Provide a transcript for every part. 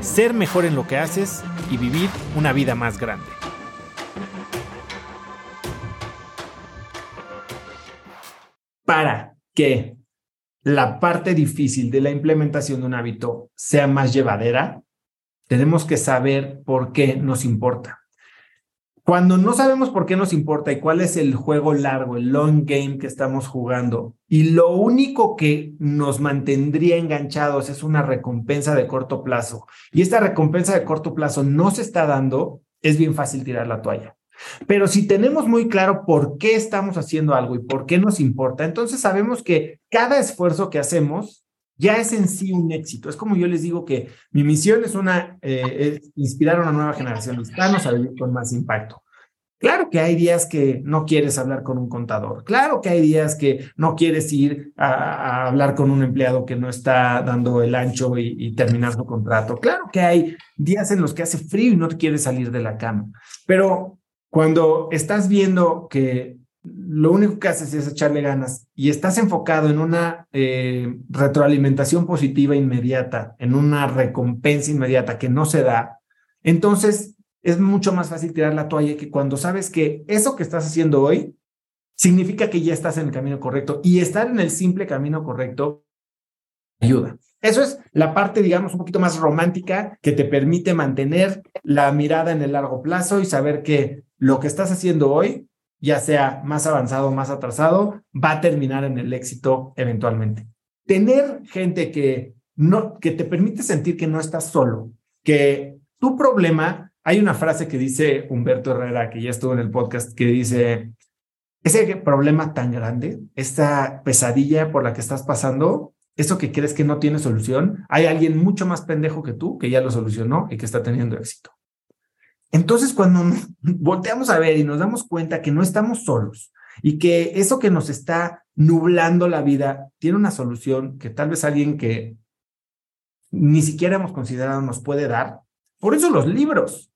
ser mejor en lo que haces y vivir una vida más grande. Para que la parte difícil de la implementación de un hábito sea más llevadera, tenemos que saber por qué nos importa. Cuando no sabemos por qué nos importa y cuál es el juego largo, el long game que estamos jugando, y lo único que nos mantendría enganchados es una recompensa de corto plazo, y esta recompensa de corto plazo no se está dando, es bien fácil tirar la toalla. Pero si tenemos muy claro por qué estamos haciendo algo y por qué nos importa, entonces sabemos que cada esfuerzo que hacemos ya es en sí un éxito. Es como yo les digo que mi misión es una, eh, inspirar a una nueva generación de hispanos a vivir con más impacto. Claro que hay días que no quieres hablar con un contador. Claro que hay días que no quieres ir a, hablar con un empleado que no está dando el ancho y, y, terminar su contrato. Claro que hay días en los que hace frío y no te quieres salir de la cama. Pero cuando estás viendo que lo único que haces es echarle ganas y estás enfocado en una eh, retroalimentación positiva inmediata, en una recompensa inmediata que no se da, entonces es mucho más fácil tirar la toalla que cuando sabes que eso que estás haciendo hoy significa que ya estás en el camino correcto y estar en el simple camino correcto ayuda. Eso es la parte, digamos, un poquito más romántica que te permite mantener la mirada en el largo plazo y saber que lo que estás haciendo hoy ya sea más avanzado o más atrasado, va a terminar en el éxito eventualmente. Tener gente que, no, que te permite sentir que no estás solo, que tu problema, hay una frase que dice Humberto Herrera, que ya estuvo en el podcast, que dice, ese problema tan grande, esta pesadilla por la que estás pasando, eso que crees que no tiene solución, hay alguien mucho más pendejo que tú que ya lo solucionó y que está teniendo éxito. Entonces, cuando volteamos a ver y nos damos cuenta que no estamos solos y que eso que nos está nublando la vida tiene una solución que tal vez alguien que ni siquiera hemos considerado nos puede dar, por eso los libros.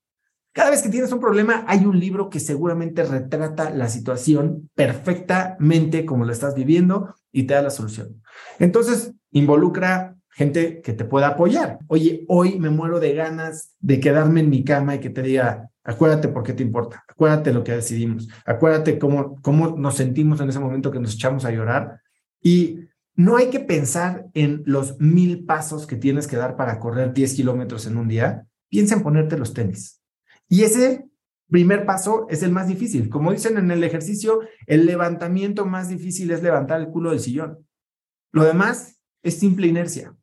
Cada vez que tienes un problema, hay un libro que seguramente retrata la situación perfectamente como lo estás viviendo y te da la solución. Entonces, involucra gente que te pueda apoyar. Oye, hoy me muero de ganas de quedarme en mi cama y que te diga, acuérdate por qué te importa, acuérdate lo que decidimos, acuérdate cómo, cómo nos sentimos en ese momento que nos echamos a llorar. Y no hay que pensar en los mil pasos que tienes que dar para correr 10 kilómetros en un día. Piensa en ponerte los tenis. Y ese primer paso es el más difícil. Como dicen en el ejercicio, el levantamiento más difícil es levantar el culo del sillón. Lo demás es simple inercia.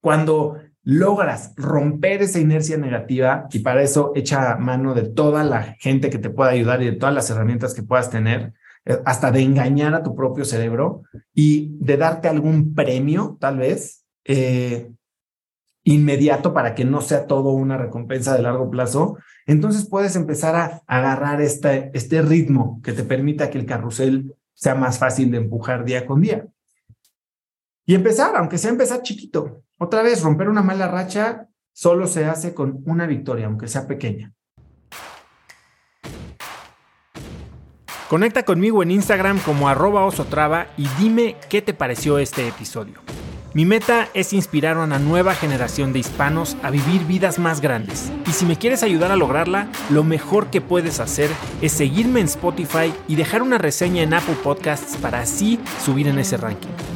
Cuando logras romper esa inercia negativa y para eso echa mano de toda la gente que te pueda ayudar y de todas las herramientas que puedas tener, eh, hasta de engañar a tu propio cerebro y de darte algún premio, tal vez, eh, inmediato para que no sea todo una recompensa de largo plazo, entonces puedes empezar a agarrar este, este ritmo que te permita que el carrusel sea más fácil de empujar día con día. Y empezar, aunque sea empezar chiquito. Otra vez, romper una mala racha solo se hace con una victoria, aunque sea pequeña. Conecta conmigo en Instagram como arroba osotrava y dime qué te pareció este episodio. Mi meta es inspirar a una nueva generación de hispanos a vivir vidas más grandes. Y si me quieres ayudar a lograrla, lo mejor que puedes hacer es seguirme en Spotify y dejar una reseña en Apple Podcasts para así subir en ese ranking.